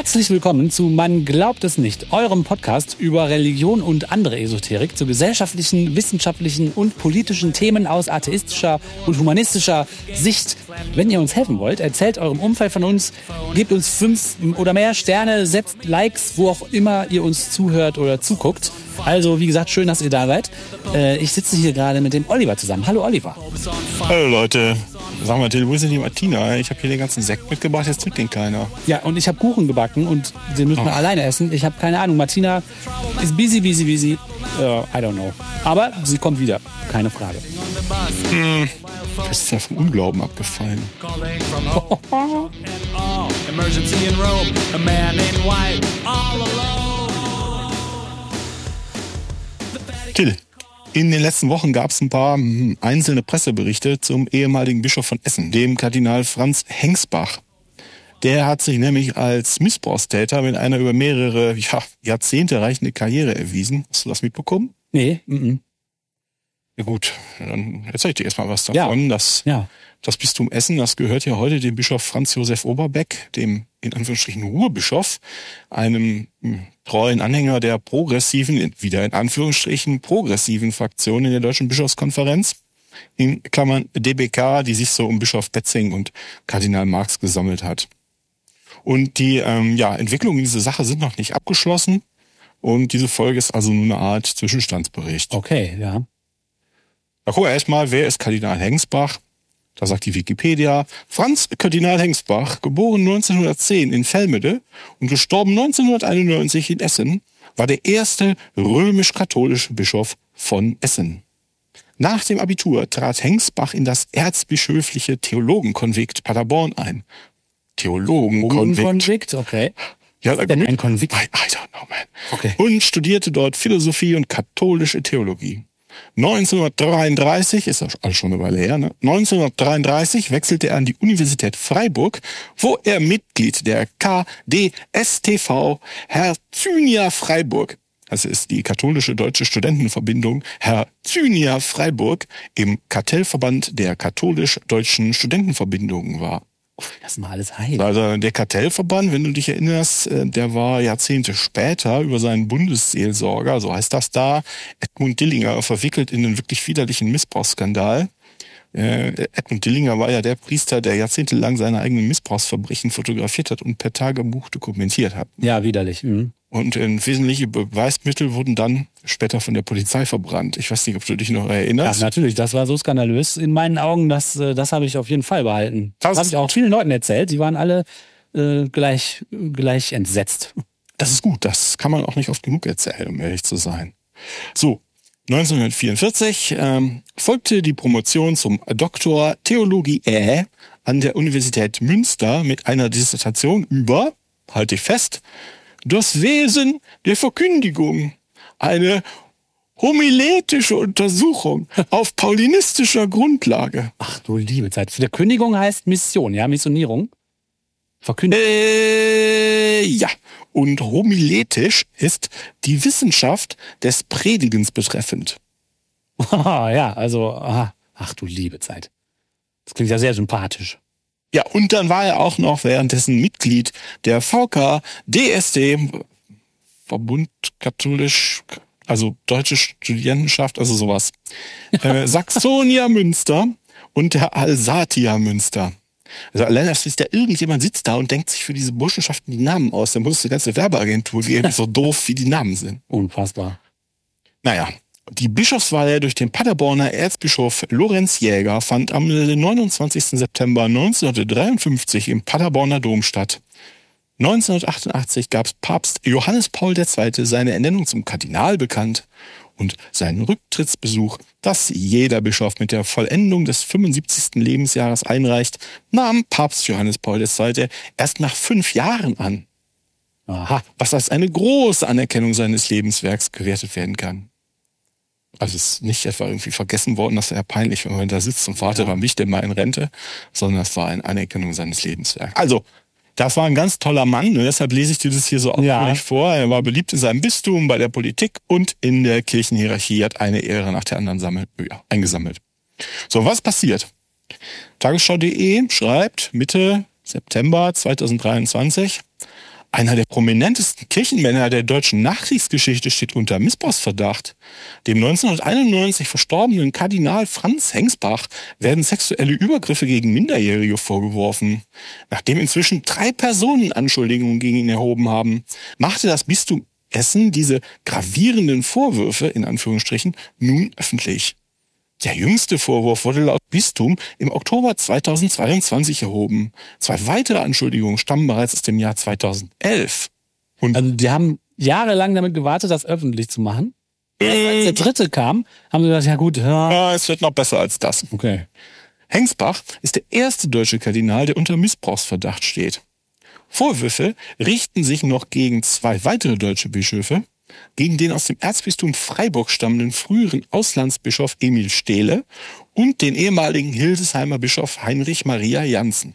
Herzlich willkommen zu Man glaubt es nicht, eurem Podcast über Religion und andere Esoterik zu gesellschaftlichen, wissenschaftlichen und politischen Themen aus atheistischer und humanistischer Sicht. Wenn ihr uns helfen wollt, erzählt eurem Umfeld von uns, gebt uns fünf oder mehr Sterne, setzt Likes, wo auch immer ihr uns zuhört oder zuguckt. Also, wie gesagt, schön, dass ihr da seid. Äh, ich sitze hier gerade mit dem Oliver zusammen. Hallo, Oliver. Hallo, Leute. Sag mal, Till, wo ist denn die Martina? Ich habe hier den ganzen Sekt mitgebracht, jetzt trinkt den keiner. Ja, und ich habe Kuchen gebacken und den müssen wir Oh. alleine essen. Ich habe keine Ahnung. Martina ist busy, busy, busy. Uh, I don't know. Aber sie kommt wieder. Keine Frage. Das ist ja vom Unglauben abgefallen. Till, in den letzten Wochen gab es ein paar hm, einzelne Presseberichte zum ehemaligen Bischof von Essen, dem Kardinal Franz Hengsbach. Der hat sich nämlich als Missbrauchstäter mit einer über mehrere ja, Jahrzehnte reichende Karriere erwiesen. Hast du das mitbekommen? Nee, mm -mm. Ja gut, dann erzähl ich dir erstmal was Ja. davon. Das, ja. das Bistum Essen, das gehört ja heute dem Bischof Franz Josef Oberbeck, dem in Anführungsstrichen Ruhrbischof, einem hm, treuen Anhänger der progressiven, wieder in Anführungsstrichen progressiven Fraktion in der Deutschen Bischofskonferenz, in Klammern DBK, die sich so um Bischof Betzing und Kardinal Marx gesammelt hat. Und die ähm, ja, Entwicklungen in dieser Sache sind noch nicht abgeschlossen. Und diese Folge ist also nur eine Art Zwischenstandsbericht. Okay, ja. Da gucken wir erstmal, wer ist Kardinal Hengsbach? Da sagt die Wikipedia, Franz Kardinal Hengsbach, geboren 1910 in Velmede und gestorben 1991 in Essen, war der erste römisch-katholische Bischof von Essen. Nach dem Abitur trat Hengsbach in das erzbischöfliche Theologenkonvikt Paderborn ein. Theologenkonvikt. Konvikt, okay. Ja, Denn ein Konvikt. I, I don't know, man. Okay. Und studierte dort Philosophie und katholische Theologie. 1933, ist das alles schon eine Weile her, ne? 1933 wechselte er an die Universität Freiburg, wo er Mitglied der KDSTV Herzynia Freiburg, das ist die katholische deutsche Studentenverbindung Herzynia Freiburg, im Kartellverband der katholisch-deutschen Studentenverbindungen war. Das mal alles heilt. Also der Kartellverband, wenn du dich erinnerst, äh, der war Jahrzehnte später über seinen Bundesseelsorger, so heißt das da, Edmund Dillinger, verwickelt in einen wirklich widerlichen Missbrauchsskandal. Äh, Edmund Dillinger war ja der Priester, der jahrzehntelang seine eigenen Missbrauchsverbrechen fotografiert hat und per Tagebuch dokumentiert hat. Ja, widerlich. Mhm. Und äh, wesentliche Beweismittel wurden dann später von der Polizei verbrannt. Ich weiß nicht, ob du dich noch Ja, erinnerst. natürlich, das war so skandalös. In meinen Augen, das, äh, das habe ich auf jeden Fall behalten. Das, Das- habe ich auch vielen Leuten erzählt. Die waren alle äh, gleich, gleich entsetzt. Das ist gut, das kann man auch nicht oft genug erzählen, um ehrlich zu sein. So, 1944 ähm, folgte die Promotion zum Doktor Theologiae an der Universität Münster mit einer Dissertation über, halte ich fest, das Wesen der Verkündigung. Eine homiletische Untersuchung auf paulinistischer Grundlage. Ach du liebe Zeit. Verkündigung heißt Mission, ja, Missionierung. Verkündigung. Äh, ja. Und homiletisch ist die Wissenschaft des Predigens betreffend. ja, also, ach du liebe Zeit. Das klingt ja sehr sympathisch. Ja, und dann war er auch noch währenddessen Mitglied der VK DSD, Verbund katholisch, also deutsche Studierendenschaft, also sowas. Äh, Saxonia Münster und der Alsatia Münster. Also allein, dass da irgendjemand sitzt da und denkt sich für diese Burschenschaften die Namen aus, dann muss die ganze Werbeagentur geben, so doof wie die Namen sind. Unfassbar. Naja, die Bischofswahl durch den Paderborner Erzbischof Lorenz Jäger fand am 29. September 1953 im Paderborner Dom statt. 1988 gab Papst Johannes Paul II. seine Ernennung zum Kardinal bekannt und seinen Rücktrittsbesuch, das jeder Bischof mit der Vollendung des 75. Lebensjahres einreicht, nahm Papst Johannes Paul II. erst nach fünf Jahren an Aha. was als eine große Anerkennung seines Lebenswerks gewertet werden kann. Also es ist nicht etwa irgendwie vergessen worden, das wäre peinlich, wenn man da sitzt und wartet, wann bin ich denn mal in Rente, sondern es war eine Anerkennung seines Lebenswerks. Also, das war ein ganz toller Mann und deshalb lese ich dir das hier so Ja. ausführlich vor. Er war beliebt in seinem Bistum, bei der Politik und in der Kirchenhierarchie, hat eine Ehre nach der anderen sammelt, ja, eingesammelt. So, was passiert? Tagesschau.de schreibt Mitte September 2023, Einer der prominentesten Kirchenmänner der deutschen Nachkriegsgeschichte steht unter Missbrauchsverdacht. Dem 1991 verstorbenen Kardinal Franz Hengsbach werden sexuelle Übergriffe gegen Minderjährige vorgeworfen. Nachdem inzwischen drei Personen Anschuldigungen gegen ihn erhoben haben, machte das Bistum Essen diese gravierenden Vorwürfe in Anführungsstrichen nun öffentlich. Der jüngste Vorwurf wurde laut Bistum im Oktober 2022 erhoben. Zwei weitere Anschuldigungen stammen bereits aus dem Jahr 2011. Und Also die haben jahrelang damit gewartet, das öffentlich zu machen. Erst als der dritte kam, haben sie gesagt, ja gut, ja, ja, es wird noch besser als das. okay. Hengsbach ist der erste deutsche Kardinal, der unter Missbrauchsverdacht steht. Vorwürfe richten sich noch gegen zwei weitere deutsche Bischöfe, gegen den aus dem Erzbistum Freiburg stammenden früheren Auslandsbischof Emil Stehle und den ehemaligen Hildesheimer Bischof Heinrich Maria Janssen.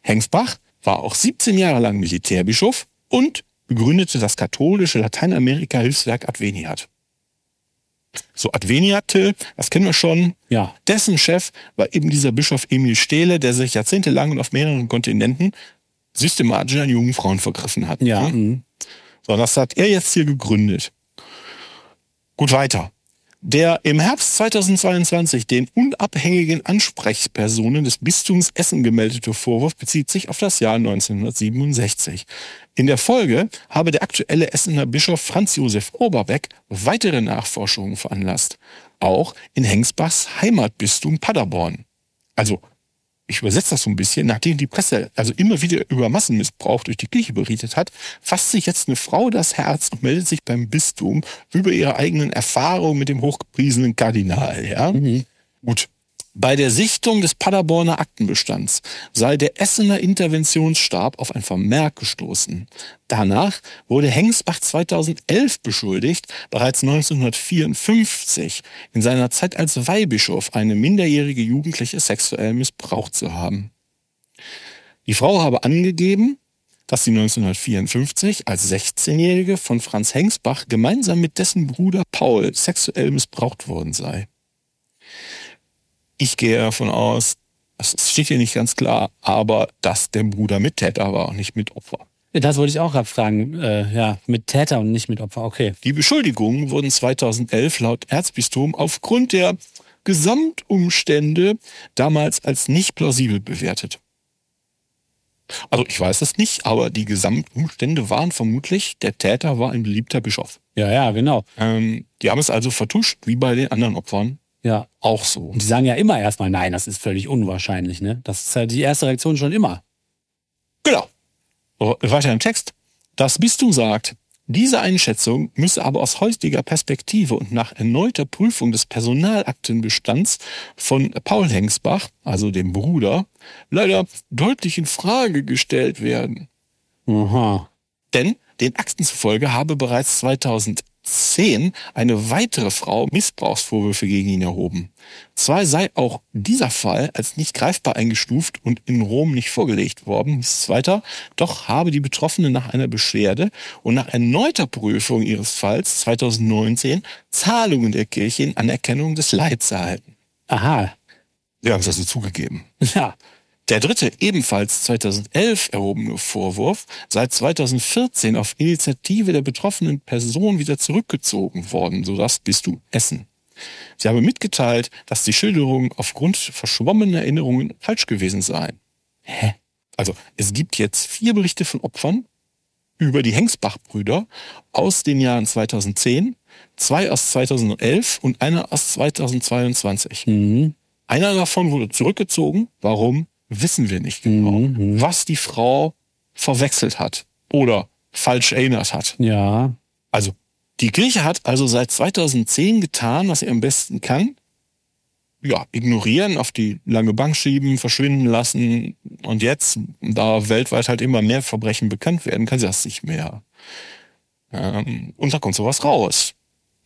Hengsbach war auch 17 Jahre lang Militärbischof und begründete das katholische Lateinamerika-Hilfswerk Adveniat. So Adveniate, das kennen wir schon. Ja. Dessen Chef war eben dieser Bischof Emil Stehle, der sich jahrzehntelang und auf mehreren Kontinenten systematisch an jungen Frauen vergriffen hat. Ja. Ne? mhm. So, das hat er jetzt hier gegründet. Gut weiter. Der im Herbst 2022 den unabhängigen Ansprechpersonen des Bistums Essen gemeldete Vorwurf bezieht sich auf das Jahr 1967. In der Folge habe der aktuelle Essener Bischof Franz Josef Oberbeck weitere Nachforschungen veranlasst. Auch in Hengsbachs Heimatbistum Paderborn. Also ich übersetze das so ein bisschen, nachdem die Presse also immer wieder über Massenmissbrauch durch die Kirche berichtet hat, fasst sich jetzt eine Frau das Herz und meldet sich beim Bistum über ihre eigenen Erfahrungen mit dem hochgepriesenen Kardinal. Ja? Gut. Bei der Sichtung des Paderborner Aktenbestands sei der Essener Interventionsstab auf ein Vermerk gestoßen. Danach wurde Hengsbach 2011 beschuldigt, bereits 1954 in seiner Zeit als Weihbischof eine minderjährige Jugendliche sexuell missbraucht zu haben. Die Frau habe angegeben, dass sie 1954 als 16-Jährige von Franz Hengsbach gemeinsam mit dessen Bruder Paul sexuell missbraucht worden sei. Ich gehe davon aus, es steht hier nicht ganz klar, aber dass der Bruder Mittäter war und nicht mit Opfer. Das wollte ich auch gerade fragen. Äh, ja, mit Täter und nicht mit Opfer. Okay. Die Beschuldigungen wurden 2011 laut Erzbistum aufgrund der Gesamtumstände damals als nicht plausibel bewertet. Also ich weiß es nicht, aber die Gesamtumstände waren vermutlich, der Täter war ein beliebter Bischof. Ja, ja, genau. Ähm, die haben es also vertuscht, wie bei den anderen Opfern Ja. auch so. Und die sagen ja immer erstmal, nein, das ist völlig unwahrscheinlich, ne? Das ist ja die erste Reaktion schon immer. Genau. So, Weiter im Text. Das Bistum sagt, diese Einschätzung müsse aber aus heutiger Perspektive und nach erneuter Prüfung des Personalaktenbestands von Paul Hengsbach, also dem Bruder, leider deutlich in Frage gestellt werden. Aha. Denn den Akten zufolge habe bereits 2010 eine weitere Frau Missbrauchsvorwürfe gegen ihn erhoben. Zwar sei auch dieser Fall als nicht greifbar eingestuft und in Rom nicht vorgelegt worden, hieß es weiter, doch habe die Betroffene nach einer Beschwerde und nach erneuter Prüfung ihres Falls 2019 Zahlungen der Kirche in Anerkennung des Leids erhalten. Aha. Sie haben es also zugegeben. Ja. Der dritte, ebenfalls 2011 erhobene Vorwurf, seit 2014 auf Initiative der betroffenen Person wieder zurückgezogen worden, so das Bistum Essen. Sie habe mitgeteilt, dass die Schilderungen aufgrund verschwommener Erinnerungen falsch gewesen seien. Hä? Also, es gibt jetzt vier Berichte von Opfern über die Hengsbach-Brüder aus den Jahren 2010, zwei aus 2011 und einer aus 2022. Mhm. Einer davon wurde zurückgezogen. Warum? Wissen wir nicht genau. Mhm. Was die Frau verwechselt hat oder falsch erinnert hat. Ja. Also, die Kirche hat also seit 2010 getan, was sie am besten kann. Ja, ignorieren, auf die lange Bank schieben, verschwinden lassen. Und jetzt, da weltweit halt immer mehr Verbrechen bekannt werden, kann sie das nicht mehr. Ähm, und da kommt sowas raus.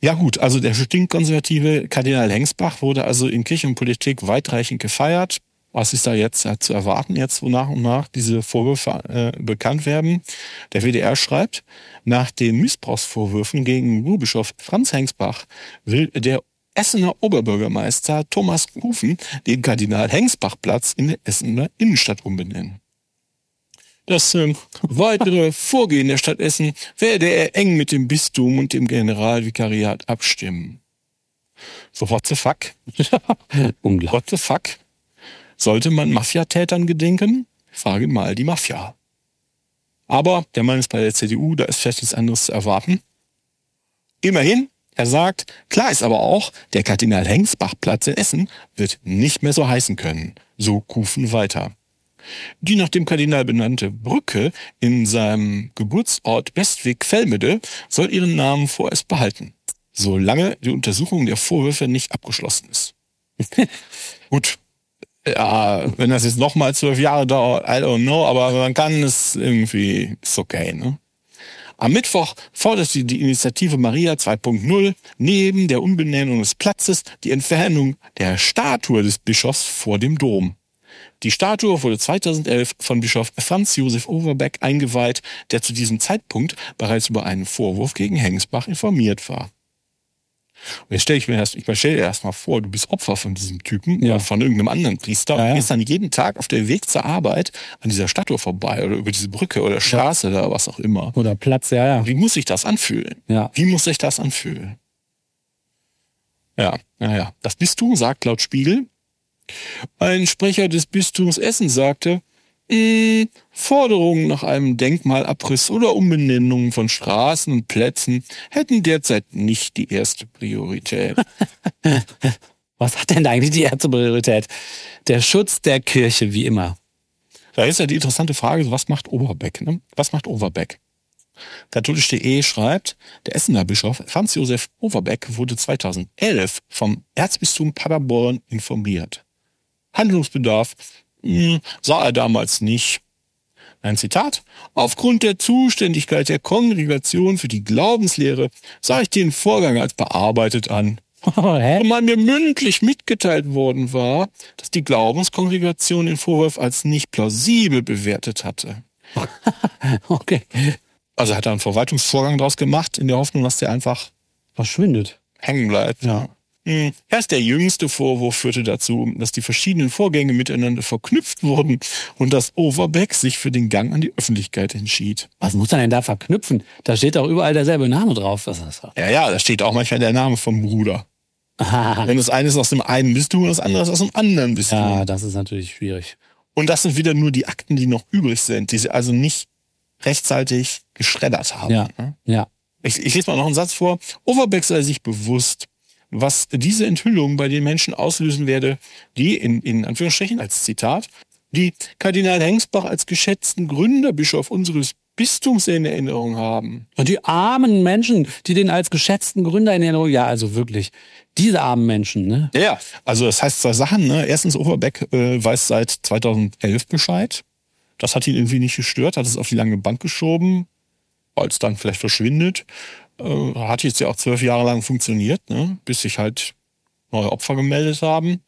Ja gut, also der stinkkonservative Kardinal Hengsbach wurde also in Kirche und Politik weitreichend gefeiert. Was ist da jetzt äh, zu erwarten, jetzt wo nach und nach diese Vorwürfe äh, bekannt werden? Der WDR schreibt, nach den Missbrauchsvorwürfen gegen Ruhrbischof Franz Hengsbach will der Essener Oberbürgermeister Thomas Kufen den Kardinal Hengsbach-Platz in der Essener Innenstadt umbenennen. Das ähm, weitere Vorgehen der Stadt Essen werde er eng mit dem Bistum und dem Generalvikariat abstimmen. So, what the fuck? Unglaublich. What the fuck? Sollte man Mafiatätern gedenken? Frage mal die Mafia. Aber der Mann ist bei der CDU, da ist vielleicht nichts anderes zu erwarten. Immerhin, er sagt, klar ist aber auch, der Kardinal-Hengsbach-Platz in Essen wird nicht mehr so heißen können. So Kufen weiter. Die nach dem Kardinal benannte Brücke in seinem Geburtsort Westweg-Fellmede soll ihren Namen vorerst behalten, solange die Untersuchung der Vorwürfe nicht abgeschlossen ist. Gut, ja, wenn das jetzt nochmal zwölf Jahre dauert, I don't know, aber man kann es irgendwie, ist okay, ne? Am Mittwoch forderte die Initiative Maria 2.0 neben der Umbenennung des Platzes die Entfernung der Statue des Bischofs vor dem Dom. Die Statue wurde 2011 von Bischof Franz Josef Overbeck eingeweiht, der zu diesem Zeitpunkt bereits über einen Vorwurf gegen Hengsbach informiert war. Und jetzt stelle ich mir erst, ich stelle dir erst mal vor, du bist Opfer von diesem Typen Ja. oder von irgendeinem anderen Priester Ja, ja. und gehst dann jeden Tag auf der Weg zur Arbeit an dieser Statue vorbei oder über diese Brücke oder Straße oder was auch immer. Oder Platz, ja, ja. Wie muss sich das anfühlen? Ja. Wie muss sich das anfühlen? Ja, naja. Das Bistum sagt laut Spiegel, ein Sprecher des Bistums Essen sagte, "Mh, Forderungen nach einem Denkmalabriss oder Umbenennung von Straßen und Plätzen hätten derzeit nicht die erste Priorität. Was hat denn da eigentlich die erste Priorität? Der Schutz der Kirche, wie immer. Da ist ja die interessante Frage, was macht Overbeck? Ne? Was macht Overbeck? Katholisch.de schreibt, der Essener Bischof Franz Josef Overbeck wurde 2011 vom Erzbistum Paderborn informiert. Handlungsbedarf sah er damals nicht. Ein Zitat. Aufgrund der Zuständigkeit der Kongregation für die Glaubenslehre sah ich den Vorgang als bearbeitet an. Hä? Zumal mir mündlich mitgeteilt worden war, dass die Glaubenskongregation den Vorwurf als nicht plausibel bewertet hatte. Okay. Also hat er einen Verwaltungsvorgang daraus gemacht, in der Hoffnung, dass der einfach Verschwindet. hängen bleibt. Ja. Hm. Erst der jüngste Vorwurf führte dazu, dass die verschiedenen Vorgänge miteinander verknüpft wurden und dass Overbeck sich für den Gang an die Öffentlichkeit entschied. Was muss man denn da verknüpfen? Da steht doch überall derselbe Name drauf. Was das? Ja, ja, da steht auch manchmal der Name vom Bruder. Wenn das eine ist aus dem einen Bistum und das andere ist aus dem anderen Bistum. ja, das ist natürlich schwierig. Und das sind wieder nur die Akten, die noch übrig sind, die sie also nicht rechtzeitig geschreddert haben. Ja, ne? ja. Ich, ich lese mal noch einen Satz vor. Overbeck sei sich bewusst, was diese Enthüllung bei den Menschen auslösen werde, die, in, in Anführungsstrichen als Zitat, die Kardinal Hengsbach als geschätzten Gründerbischof unseres Bistums in Erinnerung haben. Und die armen Menschen, die den als geschätzten Gründer in Erinnerung, ja, also wirklich, diese armen Menschen, ne? Ja. Also das heißt zwei Sachen. Ne? Erstens, Overbeck äh, weiß seit 2011 Bescheid. Das hat ihn irgendwie nicht gestört, hat es auf die lange Bank geschoben, weil es dann vielleicht verschwindet. Äh, hat jetzt ja auch zwölf Jahre lang funktioniert, ne? bis sich halt neue Opfer gemeldet haben.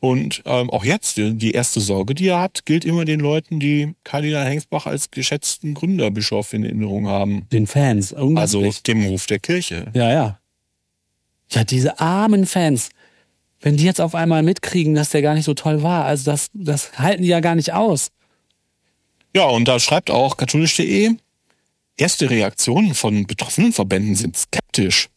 Und ähm, auch jetzt, die, die erste Sorge, die er hat, gilt immer den Leuten, die Kardinal Hengsbach als geschätzten Gründerbischof in Erinnerung haben. Den Fans. Also dem Ruf der Kirche. Ja, ja. Ja, diese armen Fans. Wenn die jetzt auf einmal mitkriegen, dass der gar nicht so toll war, also das, das halten die ja gar nicht aus. Ja, und da schreibt auch katholisch.de, erste Reaktionen von betroffenen Verbänden sind skeptisch.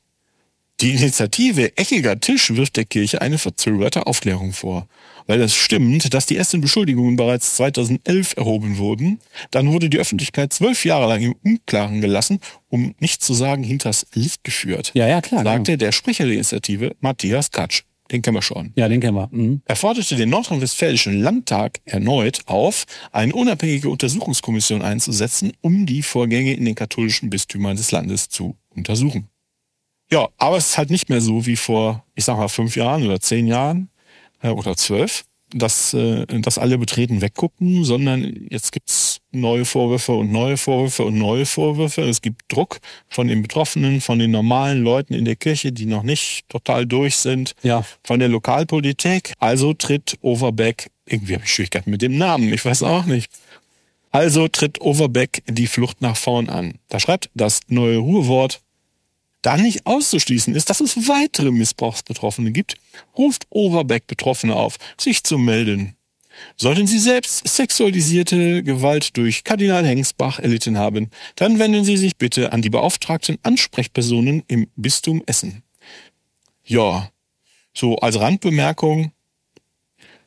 Die Initiative Eckiger Tisch wirft der Kirche eine verzögerte Aufklärung vor. Weil es stimmt, dass die ersten Beschuldigungen bereits 2011 erhoben wurden, dann wurde die Öffentlichkeit zwölf Jahre lang im Unklaren gelassen, um nicht zu sagen hinters Licht geführt. Ja, ja, klar. Sagte der Sprecher der Initiative Matthias Katsch. Den kennen wir schon. Ja, den kennen wir. Mhm. Er forderte den Nordrhein-Westfälischen Landtag erneut auf, eine unabhängige Untersuchungskommission einzusetzen, um die Vorgänge in den katholischen Bistümern des Landes zu untersuchen. Ja, aber es ist halt nicht mehr so wie vor, ich sag mal, fünf Jahren oder zehn Jahren äh, oder zwölf, dass, äh, dass alle betreten weggucken, sondern jetzt gibt's neue Vorwürfe und neue Vorwürfe und neue Vorwürfe. Es gibt Druck von den Betroffenen, von den normalen Leuten in der Kirche, die noch nicht total durch sind Ja. von der Lokalpolitik. Also tritt Overbeck, irgendwie habe ich Schwierigkeiten mit dem Namen, ich weiß auch nicht. Also tritt Overbeck die Flucht nach vorn an. Da schreibt das neue Ruhewort, da nicht auszuschließen ist, dass es weitere Missbrauchsbetroffene gibt, ruft Overbeck Betroffene auf, sich zu melden. Sollten Sie selbst sexualisierte Gewalt durch Kardinal Hengsbach erlitten haben, dann wenden Sie sich bitte an die beauftragten Ansprechpersonen im Bistum Essen. Ja, so als Randbemerkung,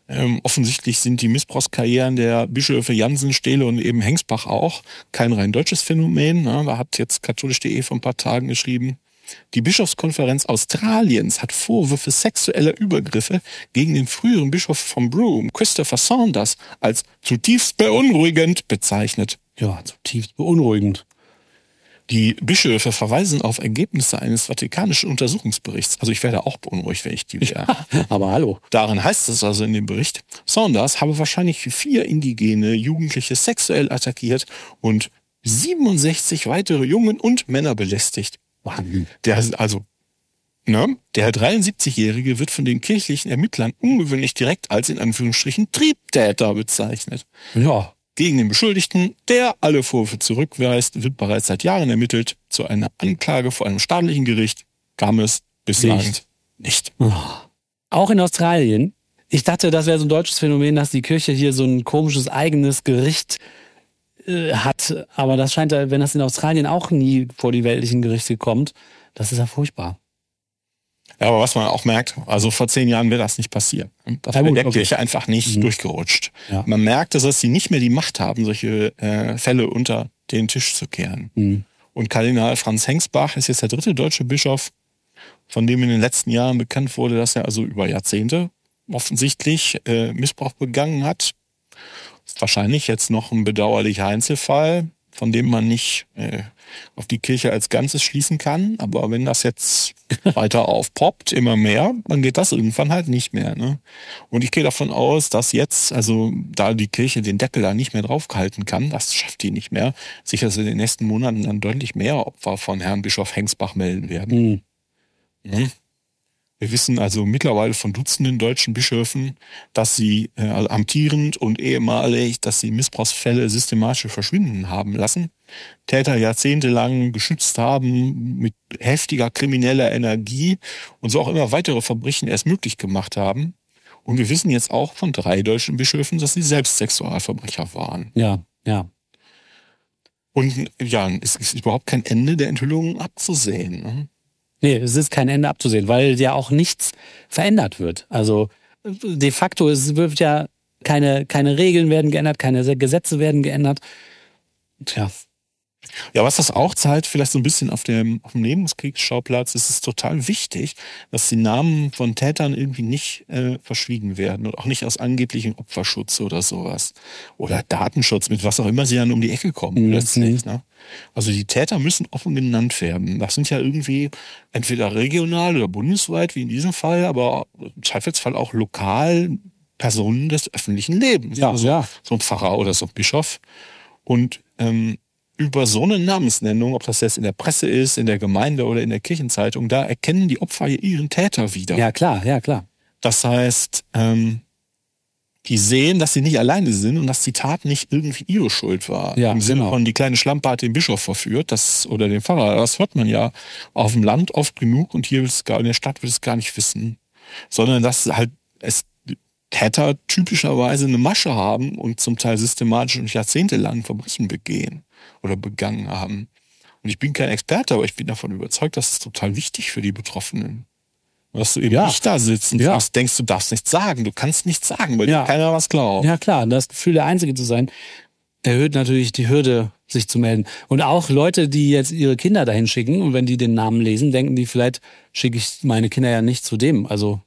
ähm, offensichtlich sind die Missbrauchskarrieren der Bischöfe Jansen, Stehle und eben Hengsbach auch kein rein deutsches Phänomen. Ne? Da hat jetzt katholisch.de vor ein paar Tagen geschrieben, die Bischofskonferenz Australiens hat Vorwürfe sexueller Übergriffe gegen den früheren Bischof von Broome, Christopher Saunders, als zutiefst beunruhigend bezeichnet. Ja, zutiefst beunruhigend. Die Bischöfe verweisen auf Ergebnisse eines vatikanischen Untersuchungsberichts. Also ich werde auch beunruhigt, wenn ich die wäre. Aber hallo. Darin heißt es also in dem Bericht, Saunders habe wahrscheinlich vier indigene Jugendliche sexuell attackiert und 67 weitere Jungen und Männer belästigt. Wahnsinn. Der also, ne, der 73-Jährige wird von den kirchlichen Ermittlern ungewöhnlich direkt als in Anführungsstrichen Triebtäter bezeichnet. Ja, Gegen den Beschuldigten, der alle Vorwürfe zurückweist, wird bereits seit Jahren ermittelt. Zu einer Anklage vor einem staatlichen Gericht kam es bislang Nicht. nicht. Auch in Australien. Ich dachte, das wäre so ein deutsches Phänomen, dass die Kirche hier so ein komisches eigenes Gericht äh, hat. Aber das scheint, ja, wenn das in Australien auch nie vor die weltlichen Gerichte kommt, das ist ja furchtbar. Ja, aber was man auch merkt, also vor zehn Jahren wäre das nicht passiert. Das Ja, wäre gut, der okay. Kirche einfach nicht Mhm. durchgerutscht. Ja. Man merkt, dass sie nicht mehr die Macht haben, solche äh, Fälle unter den Tisch zu kehren. Hm. Und Kardinal Franz Hengsbach ist jetzt der dritte deutsche Bischof, von dem in den letzten Jahren bekannt wurde, dass er also über Jahrzehnte offensichtlich äh, Missbrauch begangen hat. Ist wahrscheinlich jetzt noch ein bedauerlicher Einzelfall, von dem man nicht äh, auf die Kirche als Ganzes schließen kann. Aber wenn das jetzt weiter aufpoppt, immer mehr, dann geht das irgendwann halt nicht mehr. Ne? Und ich gehe davon aus, dass jetzt, also da die Kirche den Deckel da nicht mehr draufgehalten kann, das schafft die nicht mehr, sich also in den nächsten Monaten dann deutlich mehr Opfer von Herrn Bischof Hengsbach melden werden. Hm. Mhm. Wir wissen also mittlerweile von Dutzenden deutschen Bischöfen, dass sie äh, amtierend und ehemalig, dass sie Missbrauchsfälle systematisch verschwinden haben lassen. Täter jahrzehntelang geschützt haben mit heftiger krimineller Energie und so auch immer weitere Verbrechen erst möglich gemacht haben. Und wir wissen jetzt auch von drei deutschen Bischöfen, dass sie selbst Sexualverbrecher waren. Ja, ja. Und ja, es ist überhaupt kein Ende der Enthüllungen abzusehen. Ne? Nee, es ist kein Ende abzusehen, weil ja auch nichts verändert wird. Also de facto es wird ja keine, keine Regeln werden geändert, keine Gesetze werden geändert. Tja, Ja, was das auch zeigt, vielleicht so ein bisschen auf dem, auf dem Nebenkriegsschauplatz, ist es total wichtig, dass die Namen von Tätern irgendwie nicht äh, verschwiegen werden und auch nicht aus angeblichem Opferschutz oder sowas. Oder Datenschutz, mit was auch immer sie dann um die Ecke kommen Mhm. letztlich. Ne? Also die Täter müssen offen genannt werden. Das sind ja irgendwie entweder regional oder bundesweit, wie in diesem Fall, aber im Zweifelsfall auch lokal Personen des öffentlichen Lebens. Ja, also ja. so ein Pfarrer oder so ein Bischof. Und ähm, über so eine Namensnennung, ob das jetzt in der Presse ist, in der Gemeinde oder in der Kirchenzeitung, da erkennen die Opfer ihren Täter wieder. ja klar, ja klar. Das heißt, ähm, die sehen, dass sie nicht alleine sind und dass die Tat nicht irgendwie ihre Schuld war. Ja, Im Sinne genau. von, die kleine Schlampe hat den Bischof verführt, das, oder den Pfarrer. Das hört man ja auf dem Land oft genug und hier gar, in der Stadt will es gar nicht wissen. Sondern dass halt es Täter typischerweise eine Masche haben und zum Teil systematisch und jahrzehntelang Verbrechen begehen oder begangen haben. Und ich bin kein Experte, aber ich bin davon überzeugt, dass es total wichtig für die Betroffenen. Dass du eben Ja. nicht da sitzt und Ja. sagst, denkst, du darfst nichts sagen, du kannst nichts sagen, weil Ja. dir keiner was glaubt. Ja klar, das Gefühl, der Einzige zu sein, erhöht natürlich die Hürde, sich zu melden. Und auch Leute, die jetzt ihre Kinder dahin schicken und wenn die den Namen lesen, denken die, vielleicht schicke ich meine Kinder ja nicht zu dem. Also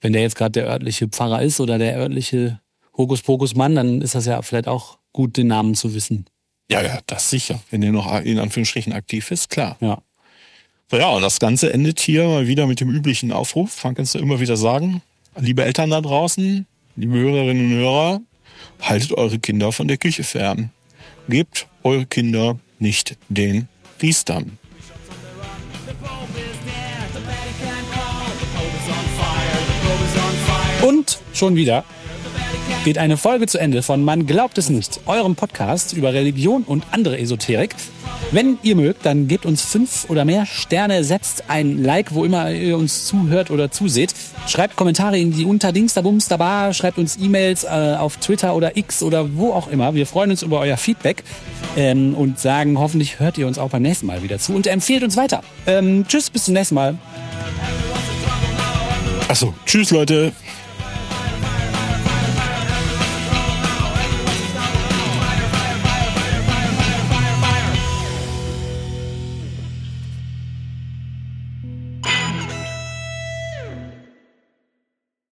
wenn der jetzt gerade der örtliche Pfarrer ist oder der örtliche Hokuspokus-Mann, dann ist das ja vielleicht auch gut, den Namen zu wissen. Ja, ja, das sicher. Wenn der noch in Anführungsstrichen aktiv ist, klar. Ja. So, ja, und das Ganze endet hier mal wieder mit dem üblichen Aufruf. Man kannst du immer wieder sagen, liebe Eltern da draußen, liebe Hörerinnen und Hörer, haltet eure Kinder von der Küche fern. Gebt eure Kinder nicht den Priestern. Und schon wieder. Geht eine Folge zu Ende von Man glaubt es nicht, eurem Podcast über Religion und andere Esoterik. Wenn ihr mögt, dann gebt uns fünf oder mehr Sterne, setzt ein Like, wo immer ihr uns zuhört oder zuseht. Schreibt Kommentare in die Unterdings, da Bums, da Bar, schreibt uns E-Mails äh, auf Twitter oder X oder wo auch immer. Wir freuen uns über euer Feedback ähm, und sagen, hoffentlich hört ihr uns auch beim nächsten Mal wieder zu und empfehlt uns weiter. Ähm, tschüss, bis zum nächsten Mal. Achso, tschüss Leute.